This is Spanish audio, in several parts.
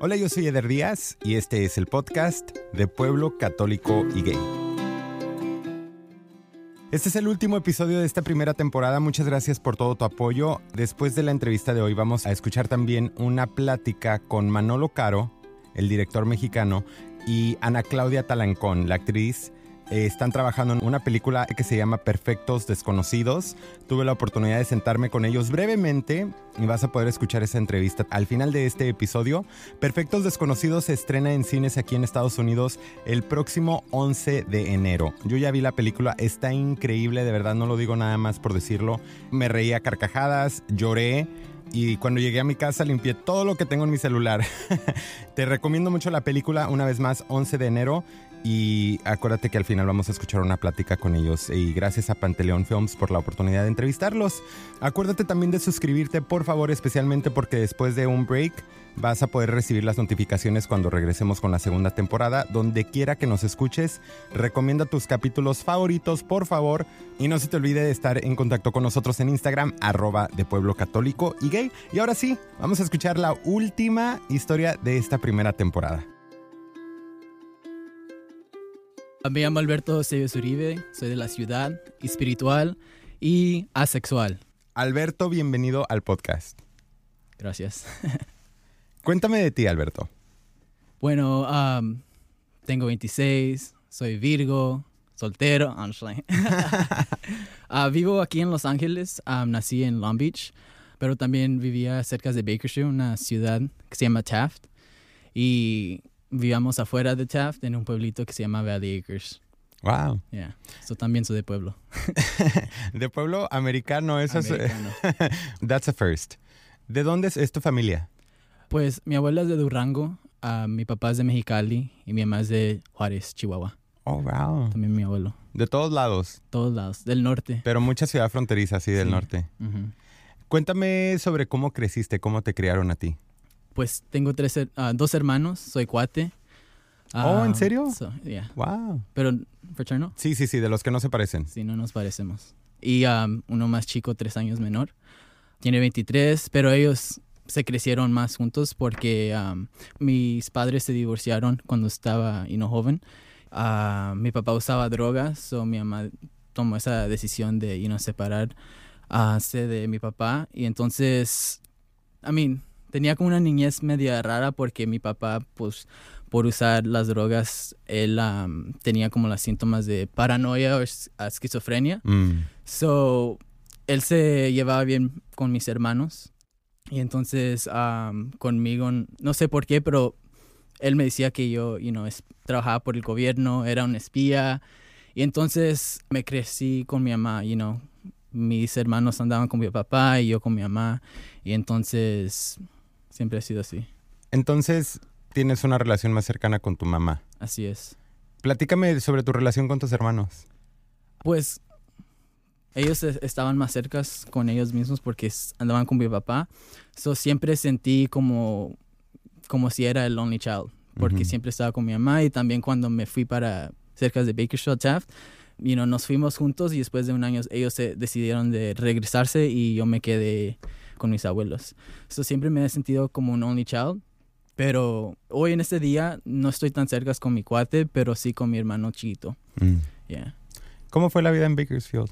Hola, yo soy Eder Díaz y este es el podcast de Pueblo Católico y Gay. Este es el último episodio de esta primera temporada. Muchas gracias por todo tu apoyo. Después de la entrevista de hoy vamos a escuchar también una plática con Manolo Caro, el director mexicano, y Ana Claudia Talancón, la actriz eh, están trabajando en una película que se llama Perfectos Desconocidos. Tuve la oportunidad de sentarme con ellos brevemente y vas a poder escuchar esa entrevista al final de este episodio. Perfectos Desconocidos se estrena en cines aquí en Estados Unidos el próximo 11 de enero. Yo ya vi la película, está increíble, de verdad no lo digo nada más por decirlo. Me reía carcajadas, lloré y cuando llegué a mi casa limpié todo lo que tengo en mi celular. Te recomiendo mucho la película, una vez más, 11 de enero. Y acuérdate que al final vamos a escuchar una plática con ellos. Y gracias a Panteleón Films por la oportunidad de entrevistarlos. Acuérdate también de suscribirte, por favor, especialmente porque después de un break vas a poder recibir las notificaciones cuando regresemos con la segunda temporada. Donde quiera que nos escuches, recomienda tus capítulos favoritos, por favor. Y no se te olvide de estar en contacto con nosotros en Instagram, arroba de Pueblo Católico y Gay. Y ahora sí, vamos a escuchar la última historia de esta primera temporada. Me llamo Alberto Seves Uribe, soy de la ciudad, espiritual y asexual. Alberto, bienvenido al podcast. Gracias. Cuéntame de ti, Alberto. Bueno, um, tengo 26, soy Virgo, soltero, uh, vivo aquí en Los Ángeles, um, nací en Long Beach, pero también vivía cerca de Bakersfield, una ciudad que se llama Taft. Y vivíamos afuera de Taft, en un pueblito que se llama Valley Acres. Wow. Yeah. So también soy de pueblo. de pueblo americano, eso Americano. es. That's a first. ¿De dónde es, tu familia? Pues mi abuela es de Durango, ah, mi papá es de Mexicali y mi mamá es de Juárez, Chihuahua. Oh, wow. También mi abuelo. De todos lados, Todos lados, del norte. pero mucha ciudad fronteriza, así del Sí. norte. Cuéntame sobre cómo creciste, cómo te criaron a ti. Pues tengo tres, ah, dos hermanos, soy cuate. Oh, ¿en Ah, serio? so, yeah. Wow. Pero fraterno, Sí, sí, sí, de los que no se parecen. sí, no nos parecemos. Y um, uno más chico, tres años menor. Tiene 23, pero ellos se crecieron más juntos porque um, mis padres se divorciaron cuando estaba you know, joven. Ah, mi papá usaba drogas, o mi mamá tomó esa decisión de you know, separar se de mi papá. Y entonces, I mean, tenía como una niñez media rara porque mi papá, pues, por usar las drogas, él um, tenía como los síntomas de paranoia o es- esquizofrenia. Mm. So, él se llevaba bien con mis hermanos. Y entonces, um, conmigo, no sé por qué, pero él me decía que yo, you know, es- trabajaba por el gobierno, era un espía. Y entonces me crecí con mi mamá, you know. Mis hermanos andaban con mi papá y yo con mi mamá. Y entonces, siempre ha sido así. Entonces, tienes una relación más cercana con tu mamá. Así es. Platícame sobre tu relación con tus hermanos. Pues ellos es- estaban más cercas con ellos mismos porque andaban con mi papá. So siempre sentí como, como si era el only child. Porque Ujú. siempre estaba con mi mamá y también cuando me fui para cerca de Bakersfield Taft, you know, nos fuimos juntos y después de un año ellos se decidieron de regresarse y yo me quedé con mis abuelos. So siempre me he sentido como un only child. Pero hoy en este día no estoy tan cerca con mi cuate, pero sí con mi hermano chiquito. Mm. Yeah. ¿Cómo fue la vida en Bakersfield?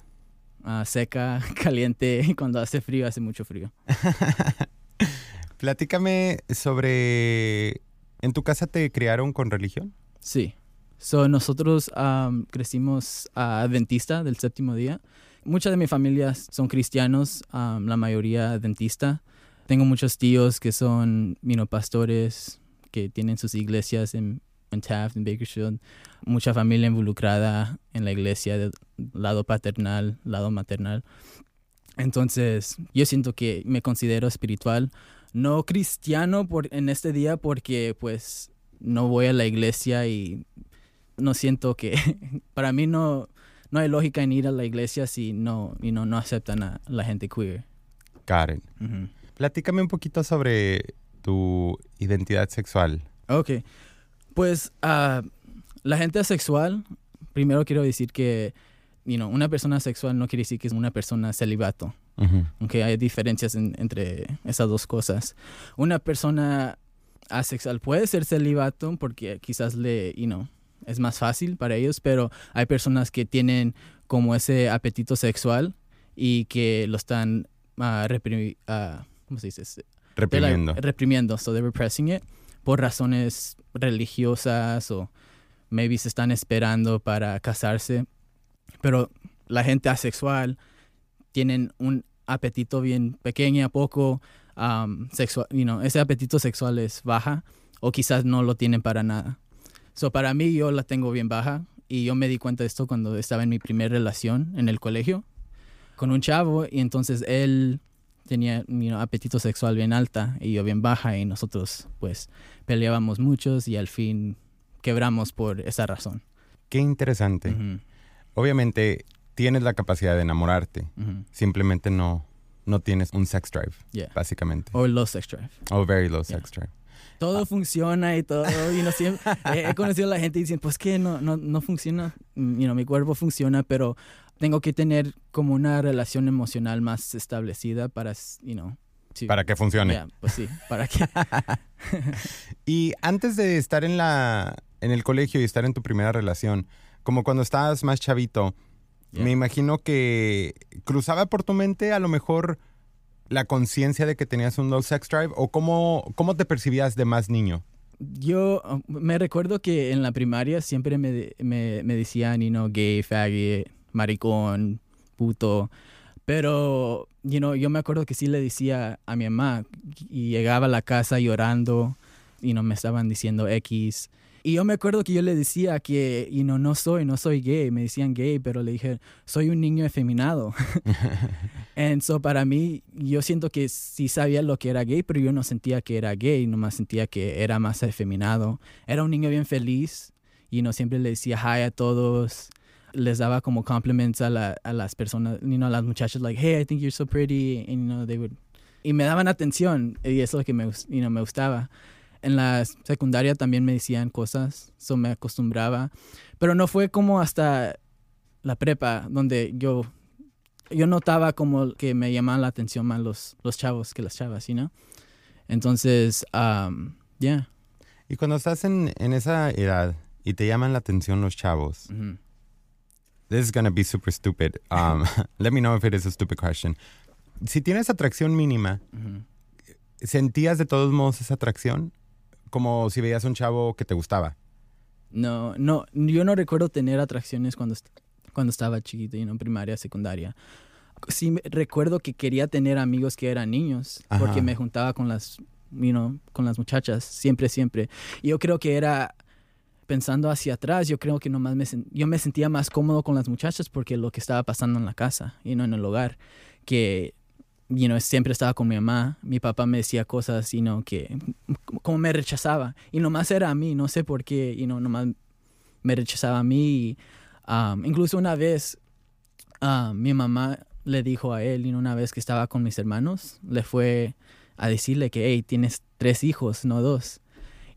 Ah, seca, caliente, cuando hace frío, hace mucho frío. Platícame sobre... ¿En tu casa te criaron con religión? Sí. So, nosotros am, crecimos a adventista del séptimo día. Mucha de mi familia son cristianos, am, la mayoría adventista. Tengo muchos tíos que son you know, pastores, que tienen sus iglesias en, en Taft, en Bakersfield. Mucha familia involucrada en la iglesia, del lado paternal, lado maternal. Entonces, yo siento que me considero espiritual, no cristiano por, en este día porque pues no voy a la iglesia y no siento que para mí no no hay lógica en ir a la iglesia si no y no no aceptan a la gente queer. Karen. Ujú. Platícame un poquito sobre tu identidad sexual. Ok. Pues ah, la gente asexual, primero quiero decir que you know, una persona sexual no quiere decir que es una persona celibato. Aunque hay diferencias en- entre esas dos cosas. Una persona asexual puede ser celibato porque quizás le, you know, es más fácil para ellos, pero hay personas que tienen como ese apetito sexual y que lo están uh, reprimi uh, ¿cómo se dice? Reprimiendo. Reprimiendo, so they're repressing it por razones religiosas o maybe se están esperando para casarse. Pero la gente asexual tienen un apetito bien pequeño, a poco um, sexual, you know, ese apetito sexual es baja o quizás no lo tienen para nada. So para mí yo la tengo bien baja y yo me di cuenta de esto cuando estaba en mi primera relación en el colegio con un chavo y entonces él tenía you know, apetito sexual bien alta y yo bien baja y nosotros pues peleábamos muchos y al fin quebramos por esa razón. Qué interesante. Uh -huh. Obviamente tienes la capacidad de enamorarte, uh -huh. simplemente no, no tienes un sex drive, yeah. básicamente. O low sex drive. O very low yeah. sex drive. Todo ah. funciona y todo, y no siempre, he, he conocido a la gente y dicen, pues que no, no, no funciona, you know, mi cuerpo funciona, pero tengo que tener como una relación emocional más establecida para, you know, sí. para que funcione. Yeah, pues sí, para que. y antes de estar en la en el colegio y estar en tu primera relación, como cuando estabas más chavito, yeah. me imagino que cruzaba por tu mente a lo mejor la conciencia de que tenías un low sex drive o cómo, cómo te percibías de más niño. Yo me recuerdo que en la primaria siempre me, me, me decían, you know, gay, faggot, maricón, puto. Pero, you know, yo me acuerdo que sí le decía a mi mamá y llegaba a la casa llorando y no me estaban diciendo X. Y yo me acuerdo que yo le decía que, you know, no soy, no soy gay. Me decían gay, pero le dije, soy un niño efeminado. And so para mí, yo siento que sí sabía lo que era gay, pero yo no sentía que era gay, nomás sentía que era más efeminado. Era un niño bien feliz y no siempre le decía hi a todos les daba como compliments a, la, a las personas, you know, a las muchachas, like, hey, I think you're so pretty, and, you know, they would... Y me daban atención, y eso es lo que me, you know, me gustaba. En la secundaria también me decían cosas, eso me acostumbraba, pero no fue como hasta la prepa, donde yo, yo notaba como que me llamaban la atención más los, los chavos que las chavas, you know? Entonces, um, yeah. Y cuando estás en, en esa edad y te llaman la atención los chavos, mm -hmm. This is gonna be super stupid. Um, let me know if it is a stupid question. Si tienes atracción mínima, uh -huh. ¿sentías de todos modos esa atracción? Como si veías un chavo que te gustaba. No, no, yo no recuerdo tener atracciones cuando, cuando estaba chiquito, you know, primaria, secundaria. Sí recuerdo que quería tener amigos que eran niños, Ajá. porque me juntaba con las, you know, con las muchachas, siempre, siempre. Y yo creo que era pensando hacia atrás, yo creo que nomás me, yo me sentía más cómodo con las muchachas porque lo que estaba pasando en la casa y you no know, en el hogar, que you know, siempre estaba con mi mamá, mi papá me decía cosas you know, que como me rechazaba y nomás era a mí, no sé por qué, y you know, nomás me rechazaba a mí. Um, incluso una vez uh, mi mamá le dijo a él, y una vez que estaba con mis hermanos, le fue a decirle que, hey, tienes tres hijos, no dos.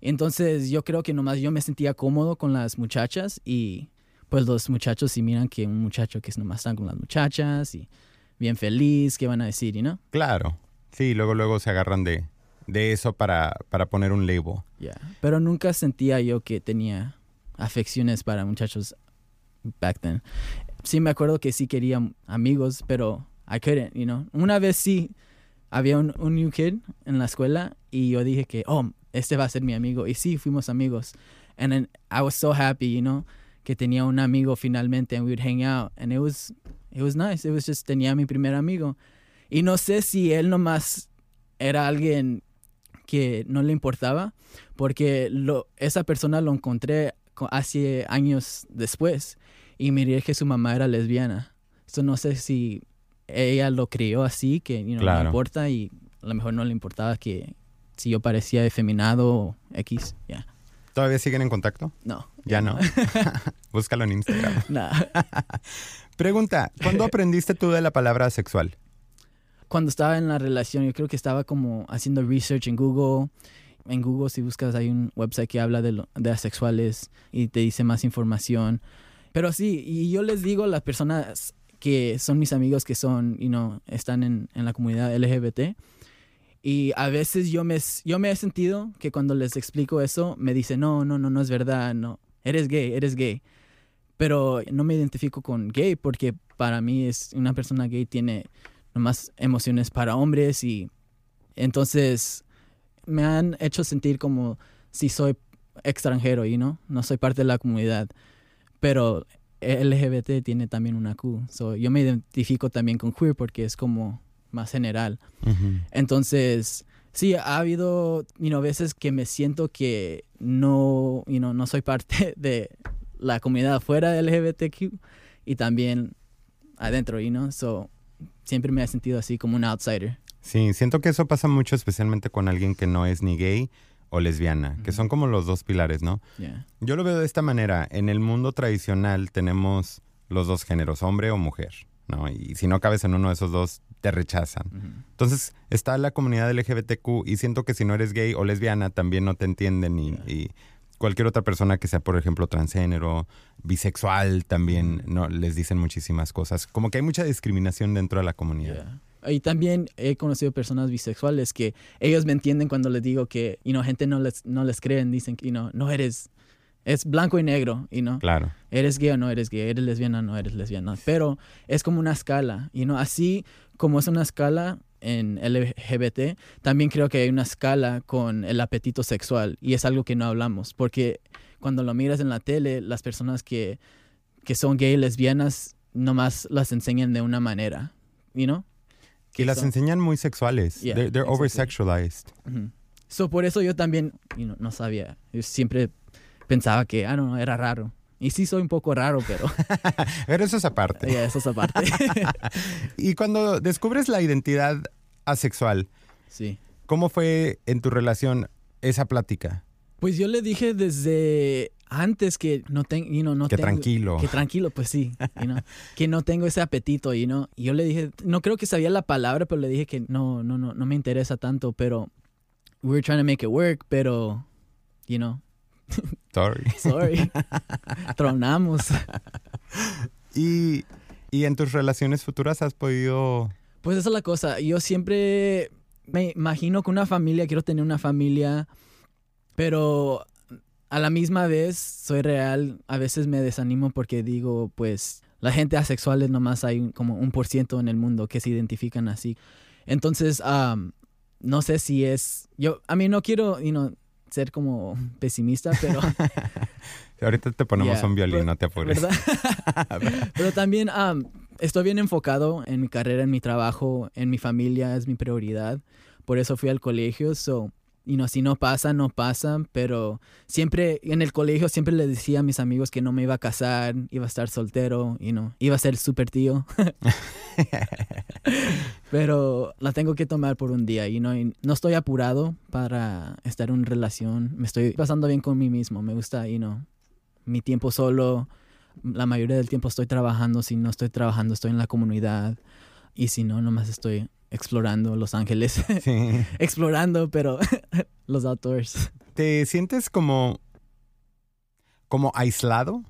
Entonces yo creo que nomás yo me sentía cómodo con las muchachas y pues los muchachos si miran que un muchacho que es nomás están con las muchachas y bien feliz, ¿qué van a decir, y no? Claro, sí, luego luego se agarran de, de eso para, para poner un label. Yeah. Pero nunca sentía yo que tenía afecciones para muchachos back then. Sí me acuerdo que sí quería amigos, pero I couldn't, you know. Una vez sí había un, un new kid en la escuela y yo dije que, oh, este va a ser mi amigo. Y sí, fuimos amigos. And then I was so happy, you know, que tenía un amigo finalmente and we would hang out. And it was, it was nice. It was just, tenía mi primer amigo. Y no sé si él nomás era alguien que no le importaba, porque lo, esa persona lo encontré hace años después y miré que su mamá era lesbiana. Eso no sé si ella lo crió así, que you know, Claro. no importa y a lo mejor no le importaba que si yo parecía efeminado o X, ya. ¿Todavía siguen en contacto? No. Ya no. Búscalo en Instagram. Nah. Pregunta, ¿cuándo aprendiste tú de la palabra sexual? Cuando estaba en la relación, yo creo que estaba como haciendo research en Google. En Google, si buscas, hay un website que habla de, lo, de asexuales y te dice más información. Pero sí, y yo les digo a las personas que son mis amigos que son, you know, están en, en la comunidad LGBT, Y a veces yo me, yo me he sentido que cuando les explico eso, me dicen, no, no, no, no es verdad, no, eres gay, eres gay. Pero no me identifico con gay porque para mí es una persona gay tiene más emociones para hombres y entonces me han hecho sentir como si soy extranjero y no, no soy parte de la comunidad. Pero LGBT tiene también una Q. So, yo me identifico también con queer porque es como más general. Entonces, sí, ha habido you veces que me siento que no, you no soy parte de la comunidad afuera del LGBTQ y también adentro, you know? So, siempre me he sentido así como un outsider. Sí, siento que eso pasa mucho, especialmente con alguien que no es ni gay o lesbiana, que son como los dos pilares, ¿no? Yo lo veo de esta manera. En el mundo tradicional tenemos los dos géneros, hombre o mujer, ¿no? Y si no cabes en uno de esos dos, te rechazan. Entonces está la comunidad LGBTQ y siento que si no eres gay o lesbiana también no te entienden y, cualquier otra persona que sea, por ejemplo, transgénero, bisexual también, no les dicen muchísimas cosas. Como que hay mucha discriminación dentro de la comunidad. Y también he conocido personas bisexuales que ellos me entienden cuando les digo que, you know, gente no les, no les creen, dicen que, you know, no eres, es blanco y negro, y no. Claro. Eres gay o no eres gay, eres lesbiana o no eres lesbiana. Pero es como una escala, y no así como es una escala en LGBT, también creo que hay una escala con el apetito sexual, y es algo que no hablamos, porque cuando lo miras en la tele, las personas que, que son gay y lesbianas nomás las enseñan de una manera, you know? Y las enseñan muy sexuales. they're, over-sexualized. So, por eso yo también no sabía. Yo siempre pensaba que, ah, no, era raro. Y sí soy un poco raro, pero... pero eso es aparte. Yeah, eso es aparte. y cuando descubres la identidad asexual, sí. ¿cómo fue en tu relación esa plática? Pues yo le dije desde antes que no tengo, no que tranquilo. Que tranquilo, pues sí, que no tengo ese apetito, y no y yo le dije, no creo que sabía la palabra, pero le dije que no, no, no, no me interesa tanto, pero we're trying to make it work, pero, you know. Sorry. Sorry. Tronamos. y, y en tus relaciones futuras has podido... Pues esa es la cosa, yo siempre me imagino que una familia, quiero tener una familia, pero a la misma vez soy real, a veces me desanimo porque digo, pues la gente asexual es nomás hay como un por ciento en el mundo que se identifican así. Entonces, no sé si es, yo, a mí no quiero, you ser como pesimista, pero... Ahorita te ponemos un violín, no te apures. pero también estoy bien enfocado en mi carrera, en mi trabajo, en mi familia, es mi prioridad. Por eso fui al colegio, so y no, si no pasa, no pasa, pero siempre en el colegio siempre le decía a mis amigos que no me iba a casar, iba a estar soltero y no, iba a ser súper tío. pero la tengo que tomar por un día y no, no estoy apurado para estar en una relación, me estoy pasando bien con mí mismo, me gusta y no, mi tiempo solo, la mayoría del tiempo estoy trabajando, si no estoy trabajando estoy en la comunidad y si no, nomás estoy explorando Los Ángeles. explorando, pero los outdoors. ¿Te sientes como, como aislado?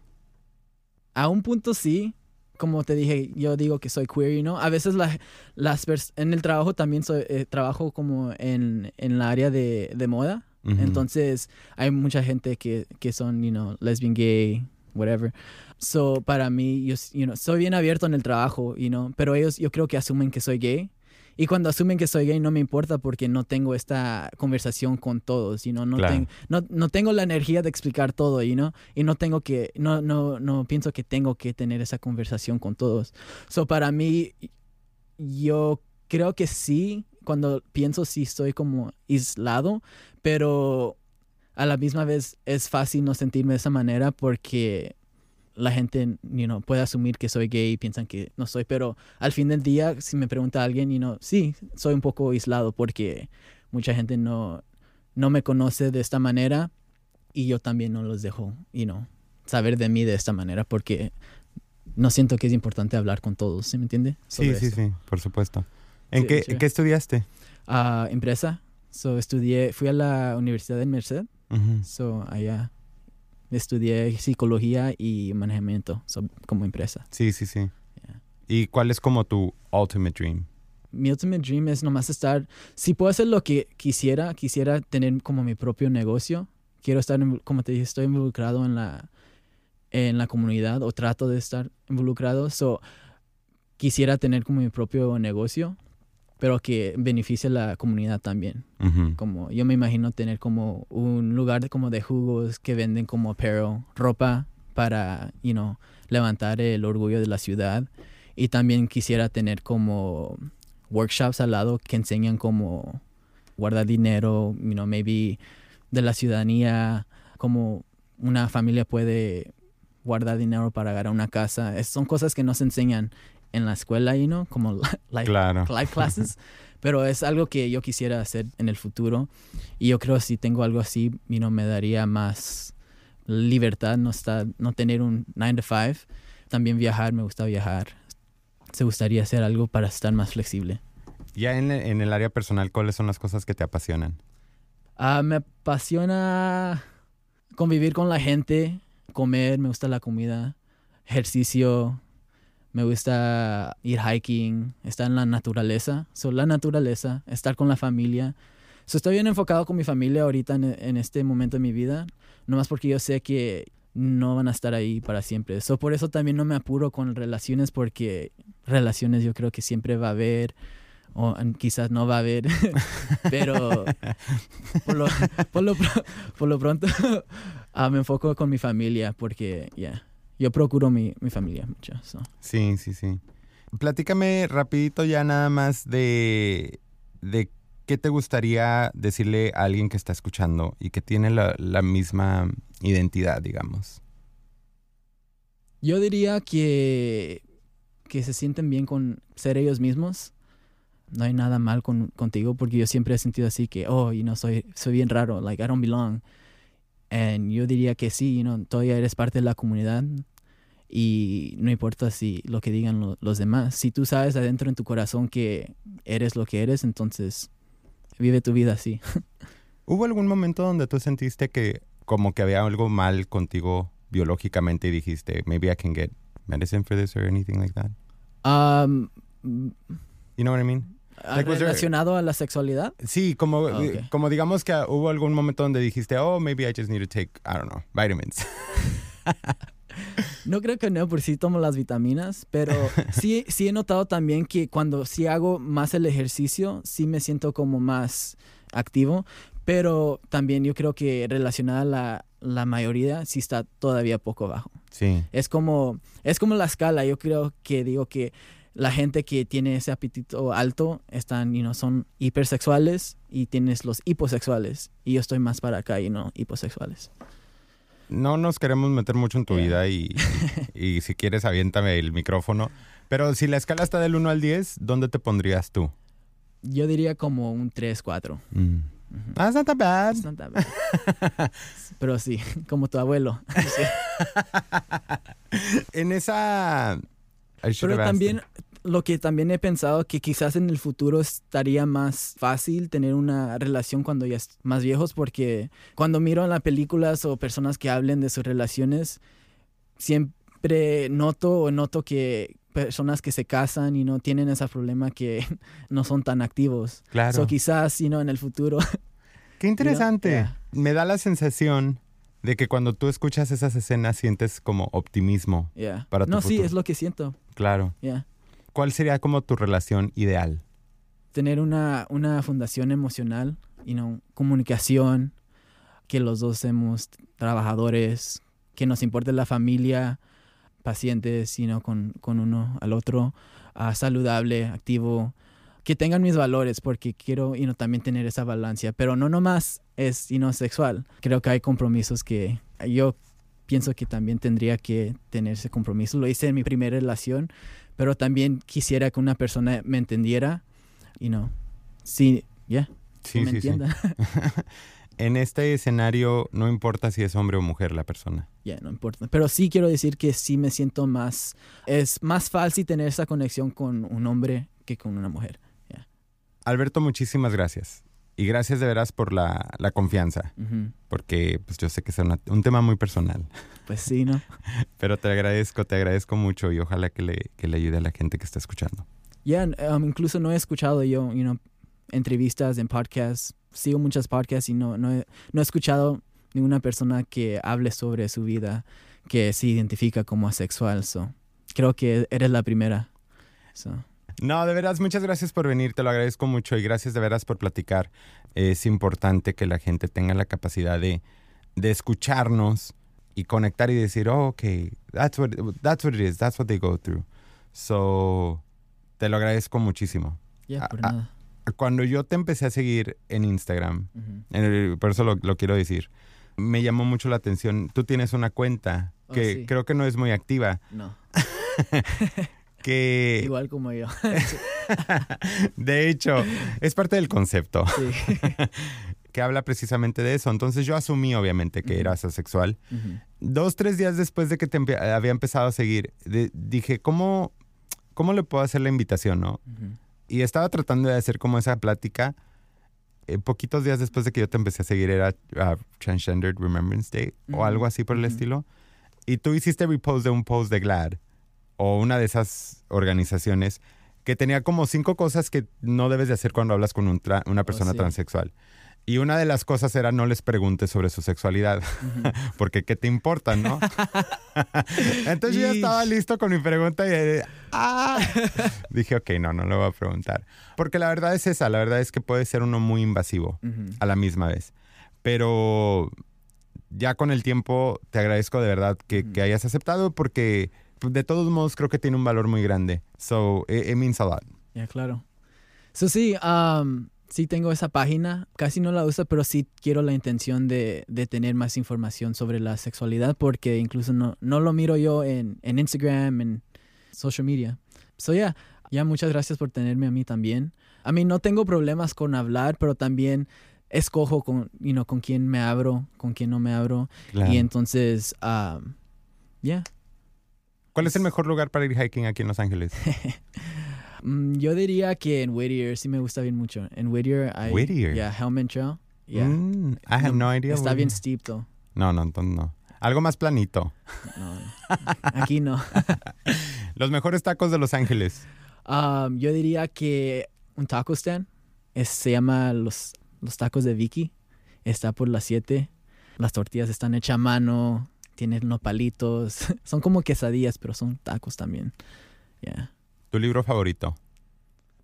A un punto sí. Como te dije, yo digo que soy queer, ¿no? A veces la, las en el trabajo también soy, eh, trabajo como en, en la área de, de moda. Entonces hay mucha gente que, que son, you know, lesbian, gay, whatever. So, para mí, yo, you know, soy bien abierto en el trabajo, you know, pero ellos yo creo que asumen que soy gay y cuando asumen que soy gay no me importa porque no tengo esta conversación con todos, y no, no, no, tengo la energía de explicar todo, y no y no tengo que, no, no, no pienso que tengo que tener esa conversación con todos. So para mí, yo creo que sí, cuando pienso sí estoy como aislado, pero a la misma vez es fácil no sentirme de esa manera porque la gente you know, puede asumir que soy gay y piensan que no soy, pero al fin del día, si me pregunta alguien, you know, sí, soy un poco aislado porque mucha gente no, no me conoce de esta manera y yo también no los dejo you know, saber de mí de esta manera porque no siento que es importante hablar con todos, ¿sí me entiende? sí, sí, sí, por supuesto. ¿En, qué, qué, estudiaste? Uh, empresa. So, estudié, fui a la Universidad de Merced. So, allá estudié psicología y manejamiento como empresa. Sí, sí, sí. ¿Y cuál es como tu ultimate dream? mi ultimate dream es nomás estar, si puedo hacer lo que quisiera, quisiera tener como mi propio negocio. Quiero estar, como te dije, estoy involucrado en la, en la comunidad o trato de estar involucrado. So, quisiera tener como mi propio negocio, pero que beneficie a la comunidad también. Como yo me imagino tener como un lugar de, como de jugos que venden como apparel, ropa para, you know, levantar el orgullo de la ciudad. Y también quisiera tener como workshops al lado que enseñan cómo guardar dinero, you know, maybe de la ciudadanía, cómo una familia puede guardar dinero para agarrar una casa. Es, son cosas que no se enseñan en la escuela, you know, como life, life classes. pero es algo que yo quisiera hacer en el futuro. Y yo creo que si tengo algo así, you know, me daría más libertad, no, está, no tener un 9 to 5. También viajar, me gusta viajar. Se gustaría hacer algo para estar más flexible. Ya en, en el área personal, ¿cuáles son las cosas que te apasionan? Uh, me apasiona convivir con la gente, comer, me gusta la comida, ejercicio, me gusta ir hiking, estar en la naturaleza. So, la naturaleza, estar con la familia. So, estoy bien enfocado con mi familia ahorita en, en, este momento de mi vida, nomás porque yo sé que no van a estar ahí para siempre. So, por eso también no me apuro con relaciones, porque relaciones yo creo que siempre va a haber, o quizás no va a haber, pero por lo, por lo, pronto uh, me enfoco con mi familia, porque ya yo procuro mi, mi familia mucho. Sí, sí, sí. Platícame rapidito ya nada más de, de qué te gustaría decirle a alguien que está escuchando y que tiene la, la misma identidad, digamos. Yo diría que, que se sienten bien con ser ellos mismos. No hay nada mal con, contigo porque yo siempre he sentido así que, oh, y no soy, soy bien raro, like I don't belong. Y yo diría que sí, you know, todavía eres parte de la comunidad y no importa si lo que digan los demás. Si tú sabes adentro en tu corazón que eres lo que eres, entonces vive tu vida así. ¿Hubo algún momento donde tú sentiste que como que había algo mal contigo biológicamente y dijiste, maybe I can get medicine for this or anything like that? Um, you know what I mean? ¿Relacionado a la sexualidad? Sí, como, ah, como digamos que hubo algún momento donde dijiste, oh, maybe I just need to take, I don't know, vitamins. No creo que no, por si tomo las vitaminas, pero sí, sí he notado también que cuando sí hago más el ejercicio, sí me siento como más activo, pero también yo creo que relacionada a la, la mayoría sí está todavía poco bajo. Sí. Es como, es como la escala, yo creo que digo que la gente que tiene ese apetito alto están, y no son hipersexuales y tienes los hiposexuales. Y yo estoy más para acá y no hiposexuales. No nos queremos meter mucho en tu vida y, y, si quieres aviéntame el micrófono. Pero si la escala está del 1 al 10, ¿dónde te pondrías tú? Yo diría como un 3, 4. Mm. Ah, not bad. not bad. Pero sí, como tu abuelo. en esa... Pero también lo que también he pensado que quizás en el futuro estaría más fácil tener una relación cuando ya es más viejos porque cuando miro en las películas o personas que hablen de sus relaciones siempre noto o noto que personas que se casan y no tienen ese problema que no son tan activos. Claro. O quizás, si no, en el futuro. Qué interesante. Me da la sensación de que cuando tú escuchas esas escenas sientes como optimismo para tu No, sí, es lo que siento. Claro. Yeah. ¿Cuál sería como tu relación ideal? Tener una, una fundación emocional, y no comunicación, que los dos seamos trabajadores, que nos importe la familia, pacientes, sino con, con uno al otro, uh, saludable, activo, que tengan mis valores, porque quiero y no también tener esa balanza, pero no nomás es y no sexual. Creo que hay compromisos que yo pienso que también tendría que tener ese compromiso. Lo hice en mi primera relación, pero también quisiera que una persona me entendiera y no. Sí, ya. Sí, sí, sí. en este escenario no importa si es hombre o mujer la persona. Ya, no importa. Pero sí quiero decir que sí me siento más, es más fácil tener esa conexión con un hombre que con una mujer. Alberto, muchísimas gracias. Y gracias de veras por la, la confianza, porque pues yo sé que es un tema muy personal. Pues sí, ¿no? Pero te agradezco, te agradezco mucho y ojalá que le, que le ayude a la gente que está escuchando. Ya, um, incluso no he escuchado yo, you know, entrevistas en podcasts. Sigo muchas podcasts y no, no, he, no he escuchado ninguna persona que hable sobre su vida que se identifica como asexual. So, creo que eres la primera. So. No, de veras, muchas gracias por venir, te lo agradezco mucho y gracias de veras por platicar. Es importante que la gente tenga la capacidad de, de escucharnos y conectar y decir, oh, ok, that's what, that's what it is, that's what they go through. So, te lo agradezco muchísimo. Ya, por Ah, nada. Cuando yo te empecé a seguir en Instagram, Ujú. en el- por eso lo, lo quiero decir, me llamó mucho la atención. Tú tienes una cuenta Oh, que sí. creo que no es muy activa, No, que igual como yo. de hecho es parte del concepto. sí. que habla precisamente de eso. Entonces yo asumí obviamente que Ujú. eras asexual. Dos, tres días después de que te empe- había empezado a seguir, de- dije, ¿cómo, ¿cómo le puedo hacer la invitación, no? Y estaba tratando de hacer como esa plática. eh, poquitos días después de que yo te empecé a seguir era ah, Transgendered Remembrance Day o algo así por el estilo. Y tú hiciste repost de un post de GLAD o una de esas organizaciones que tenía como cinco cosas que no debes de hacer cuando hablas con un tra- una persona sí. transexual. Y una de las cosas era no les preguntes sobre su sexualidad, Ujú. porque qué te importa, ¿no? Entonces yo ya estaba listo con mi pregunta y ¡ah! dije, ok, no, no le voy a preguntar. Porque la verdad es esa, la verdad es que puede ser uno muy invasivo Ujú. a la misma vez. Pero ya con el tiempo te agradezco de verdad que, Ujú. que hayas aceptado porque de todos modos creo que tiene un valor muy grande. So, it, it means a lot. Ya, claro. So, sí, um, sí tengo esa página. Casi no la uso, pero sí quiero la intención de, de tener más información sobre la sexualidad porque incluso no, no lo miro yo en, en Instagram, en social media. So, ya, ya muchas gracias por tenerme a mí también. A mí no tengo problemas con hablar, pero también escojo con, you know, con quién me abro, con quién no me abro. Claro. Y entonces, um, ya. ¿Cuál es el mejor lugar para ir hiking aquí en Los Ángeles? Mm, yo diría que en Whittier sí me gusta bien mucho. En Whittier hay... Whittier. Yeah, Hellman Trail. Yeah. Mm, I have no, idea. Está bien steep, though. No, no, entonces no. Algo más planito. No, no. Aquí no. Los mejores tacos de Los Ángeles. Um, yo diría que un taco stand es- se llama los, los tacos de Vicky. Está por las 7. Las tortillas están hechas a mano. Tienen nopalitos. son como quesadillas, pero son tacos también. Yeah. ¿Tu libro favorito?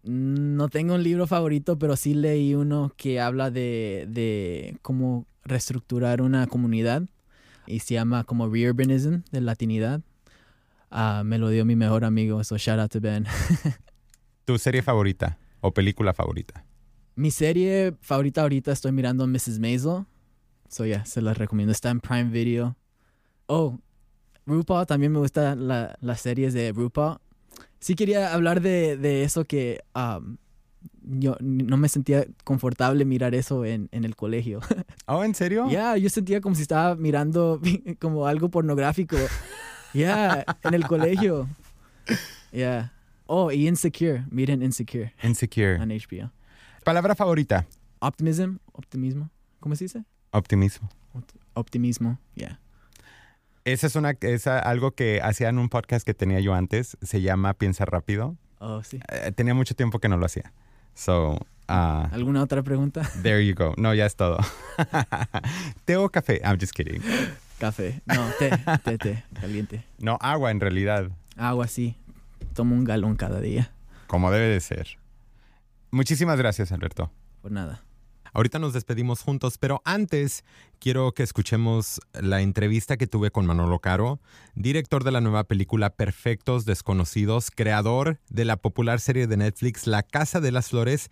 Mm, No tengo un libro favorito, pero sí leí uno que habla de, de cómo reestructurar una comunidad y se llama como Reurbanism de Latinidad. Ah, me lo dio mi mejor amigo, so shout out to Ben. ¿Tu serie favorita o película favorita? mi serie favorita ahorita estoy mirando Mrs. Maisel. So yeah, se las recomiendo. Está en Prime Video. Oh, RuPaul, también me gustan la- las series de RuPaul. Sí quería hablar de, de eso que um, yo no me sentía confortable mirar eso en, en el colegio. Oh, ¿en serio? Ya, yo sentía como si estaba mirando como algo pornográfico. Ya, en el colegio. Ya. Oh, y Insecure. Miren Insecure Insecure. en HBO. Palabra favorita. Optimism, optimismo. ¿Cómo se dice? Optimismo. Optimismo, ya. Esa es una, esa, algo que hacía en un podcast que tenía yo antes. Se llama Piensa Rápido. Oh, sí. Eh, tenía mucho tiempo que no lo hacía. So, ah, ¿Alguna otra pregunta? there you go. No, ya es todo. ¿Té o café? I'm just kidding. Café. No, té, té, té, caliente. No, agua en realidad. Agua, sí. Tomo un galón cada día. Como debe de ser. Muchísimas gracias, Alberto. Por nada. Ahorita nos despedimos juntos, pero antes quiero que escuchemos la entrevista que tuve con Manolo Caro, director de la nueva película Perfectos Desconocidos, creador de la popular serie de Netflix La Casa de las Flores,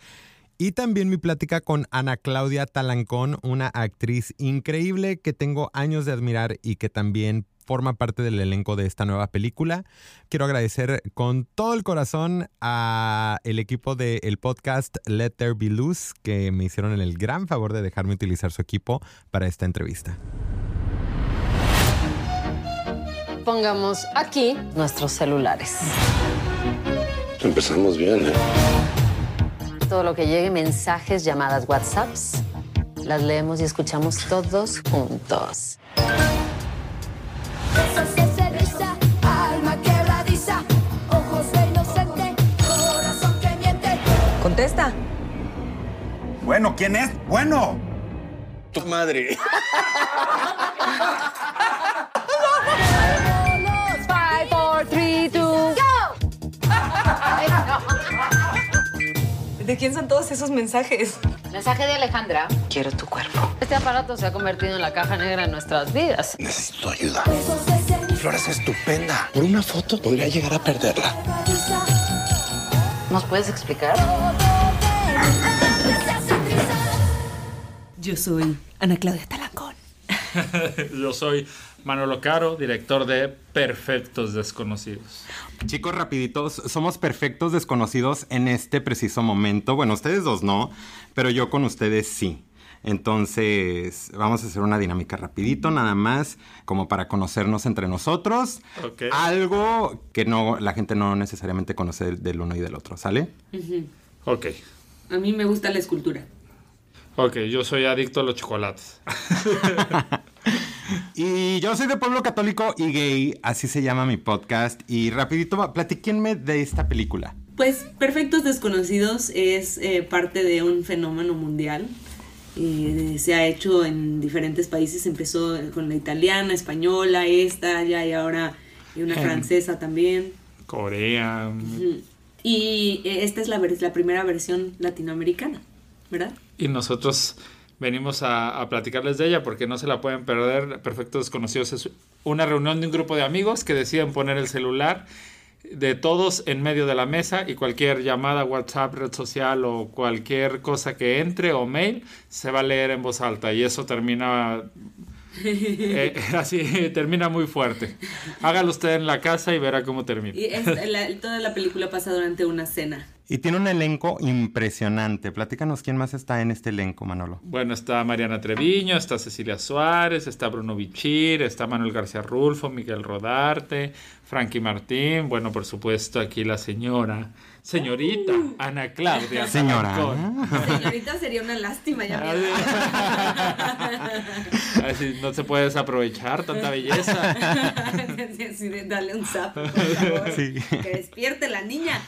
y también mi plática con Ana Claudia Talancón, una actriz increíble que tengo años de admirar y que también forma parte del elenco de esta nueva película. Quiero agradecer con todo el corazón a el equipo del podcast Let There Be Luz que me hicieron el gran favor de dejarme utilizar su equipo para esta entrevista. Pongamos aquí nuestros celulares. Empezamos bien, ¿eh? Todo lo que llegue, mensajes, llamadas, WhatsApps, las leemos y escuchamos todos juntos. Contesta. Bueno, ¿quién es? Bueno. Tu madre. Five, four, three, two, go. ¿De quién son todos esos mensajes? Mensaje de Alejandra. Quiero tu cuerpo. Este aparato se ha convertido en la caja negra en nuestras vidas. Necesito tu ayuda. Flora es estupenda. Por una foto podría llegar a perderla. ¿Nos puedes explicar? Yo soy Ana Claudia Talancón. Yo soy Manolo Caro, director de Perfectos Desconocidos. Chicos, rapiditos, somos perfectos desconocidos en este preciso momento. Bueno, ustedes dos no, pero yo con ustedes sí. Entonces, vamos a hacer una dinámica rapidito, nada más, como para conocernos entre nosotros. Ok. Algo que no, la gente no necesariamente conoce del- uno y del otro, ¿sale? Ok. A mí me gusta la escultura. Ok, yo soy adicto a los chocolates. Y yo soy de pueblo católico y gay, así se llama mi podcast. Y rapidito, platíquenme de esta película. Pues Perfectos Desconocidos es eh, parte de un fenómeno mundial. Eh, se ha hecho en diferentes países. Empezó con la italiana, española, esta, ya y ahora una Em. francesa también. Corea. Y eh, esta es la primera versión latinoamericana, ¿verdad? Y nosotros venimos a, a platicarles de ella porque no se la pueden perder. Perfectos Desconocidos es una reunión de un grupo de amigos que deciden poner el celular de todos en medio de la mesa y cualquier llamada, WhatsApp, red social o cualquier cosa que entre o mail se va a leer en voz alta y eso termina eh, así termina muy fuerte. Hágalo usted en la casa y verá cómo termina. Y es- la- toda la película pasa durante una cena. Y tiene un elenco impresionante. Platícanos quién más está en este elenco, Manolo. Bueno, está Mariana Treviño, está Cecilia Suárez, está Bruno Bichir, está Manuel García Rulfo, Miguel Rodarte, Frankie Martín, bueno, por supuesto aquí la señora, señorita Ana Claudia. Señora. Señorita, sería una lástima ya. Así no se puede desaprovechar tanta belleza. De- dale un zap, por favor. Sí. Que despierte la niña.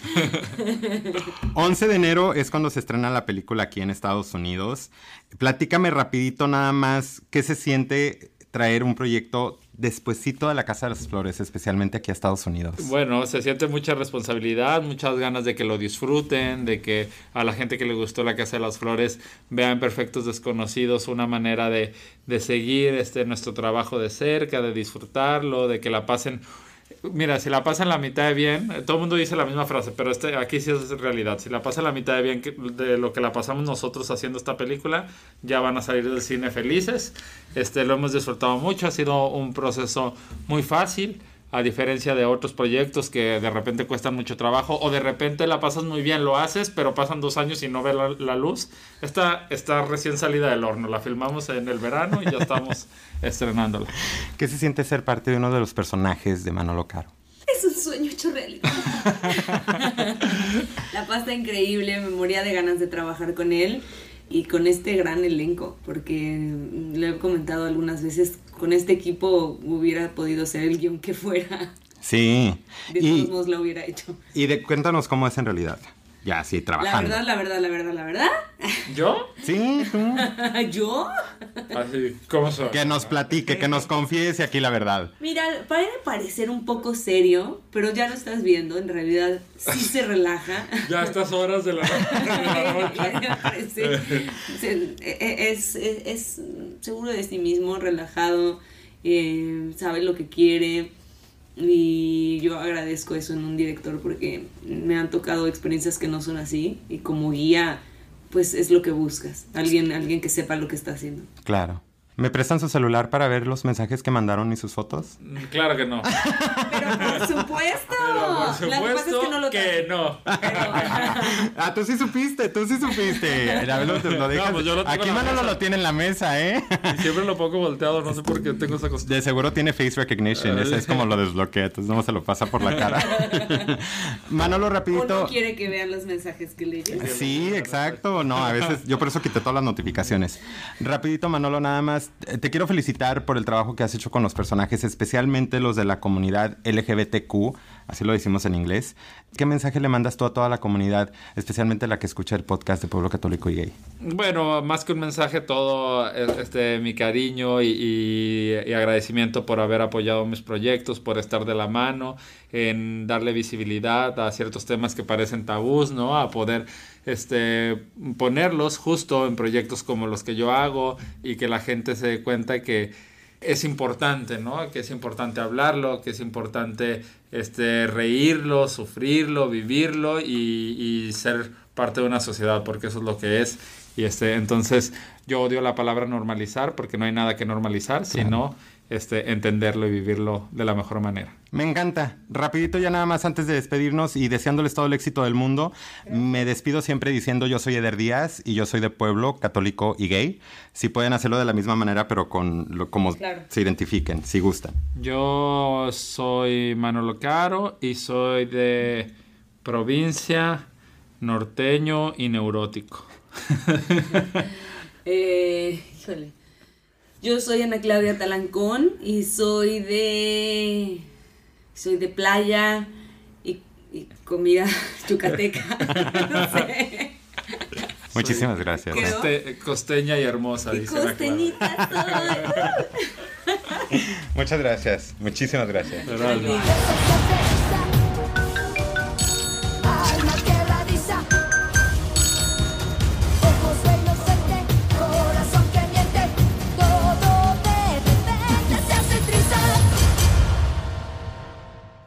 11 de enero es cuando se estrena la película aquí en Estados Unidos. Platícame rapidito nada más qué se siente traer un proyecto despuesito de la Casa de las Flores, especialmente aquí a Estados Unidos. Bueno, se siente mucha responsabilidad, muchas ganas de que lo disfruten, de que a la gente que le gustó la Casa de las Flores vean Perfectos Desconocidos una manera de, de seguir este, nuestro trabajo de cerca, de disfrutarlo, de que la pasen. Mira, si la pasan la mitad de bien, todo el mundo dice la misma frase, pero este, aquí sí es realidad. Si la pasan la mitad de bien de lo que la pasamos nosotros haciendo esta película, ya van a salir del cine felices. Este, lo hemos disfrutado mucho, ha sido un proceso muy fácil a diferencia de otros proyectos que de repente cuestan mucho trabajo o de repente la pasas muy bien, lo haces, pero pasan dos años y no ve la, la luz. Esta está recién salida del horno, la filmamos en el verano y ya estamos estrenándola. ¿Qué se siente ser parte de uno de los personajes de Manolo Caro? Es un sueño hecho realidad. La pasta increíble, me moría de ganas de trabajar con él y con este gran elenco, porque lo he comentado algunas veces, con este equipo hubiera podido ser el guion que fuera. Sí. De Y, todos modos lo hubiera hecho. y de, cuéntanos cómo es en realidad. Ya, sí, La trabajando. verdad, la verdad, la verdad, la verdad. ¿Yo? Sí, tú. ¿Yo? Así, ¿cómo soy? Que nos platique, que nos confiese aquí la verdad. Mira, puede parecer un poco serio, pero ya lo estás viendo, en realidad sí se relaja. Ya a estas horas de la, la noche. Es- es seguro de sí mismo, relajado, eh, sabe lo que quiere. Y yo agradezco eso en un director porque me han tocado experiencias que no son así. Y como guía, pues es lo que buscas. Alguien, alguien que sepa lo que está haciendo. Claro. ¿Me prestan su celular para ver los mensajes que mandaron y sus fotos? Mm, Claro que no. Pero por supuesto. Pero por es supuesto que no lo que no. Ah, tú sí supiste, tú sí supiste. Ya lo, lo dejas- No, pues yo lo tengo Aquí Manolo lo tiene en la mesa, ¿eh? Y siempre lo pongo volteado, no sé por qué tengo esa costumbre. De seguro tiene face recognition, ese es como lo desbloquea, entonces no se lo pasa por la cara. Manolo, rapidito. quiere que vean los mensajes que leyes. Sí, exacto. No, a veces yo por eso quité todas las notificaciones. Rapidito, Manolo, nada más. Eh, Te quiero felicitar por el trabajo que has hecho con los personajes, especialmente los de la comunidad LGBTQ, así lo decimos en inglés. ¿Qué mensaje le mandas tú a toda la comunidad, especialmente la que escucha el podcast de Pueblo Católico y Gay? Bueno, más que un mensaje, todo este, mi cariño y, y, agradecimiento por haber apoyado mis proyectos, por estar de la mano, en darle visibilidad a ciertos temas que parecen tabús, ¿no? A poder este, ponerlos justo en proyectos como los que yo hago y que la gente se dé cuenta que es importante, ¿no? Que es importante hablarlo, que es importante este, reírlo, sufrirlo, vivirlo y, ser parte de una sociedad, porque eso es lo que es. Y este, entonces yo odio la palabra normalizar, porque no hay nada que normalizar, sino este, entenderlo y vivirlo de la mejor manera. Me encanta. Rapidito ya nada más antes de despedirnos y deseándoles todo el éxito del mundo, me despido siempre diciendo yo soy Eder Díaz y yo soy de pueblo católico y gay. Si pueden hacerlo de la misma manera, pero con lo, como se identifiquen, si gustan. Yo soy Manolo Caro y soy de provincia, norteño y neurótico. eh, híjole. Yo soy Ana Claudia Talancón y soy de. Soy de playa y, comida yucateca. no sé. Muchísimas gracias. costeña y hermosa, y dice Costeñita Muchas gracias. Muchísimas gracias.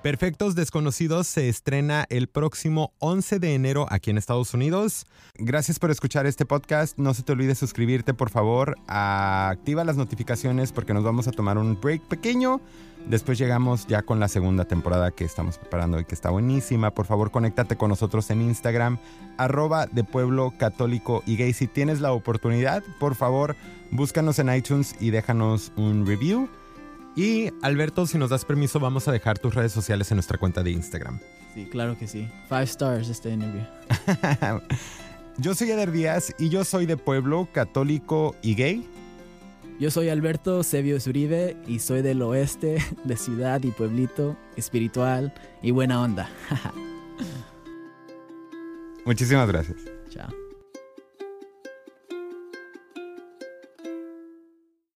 Perfectos Desconocidos se estrena el próximo 11 de enero aquí en Estados Unidos. Gracias por escuchar este podcast. No se te olvide suscribirte, por favor. Activa las notificaciones porque nos vamos a tomar un break pequeño. Después llegamos ya con la segunda temporada que estamos preparando y que está buenísima. Por favor, conéctate con nosotros en Instagram, arroba de pueblo católico y gay. Si tienes la oportunidad, por favor, búscanos en iTunes y déjanos un review. Y Alberto, si nos das permiso, vamos a dejar tus redes sociales en nuestra cuenta de Instagram. Sí, claro que sí. Five stars este interview. yo soy Eder Díaz y yo soy de pueblo católico y gay. Yo soy Alberto Sebio Zuribe y soy del oeste, de ciudad y pueblito, espiritual y buena onda. Muchísimas gracias.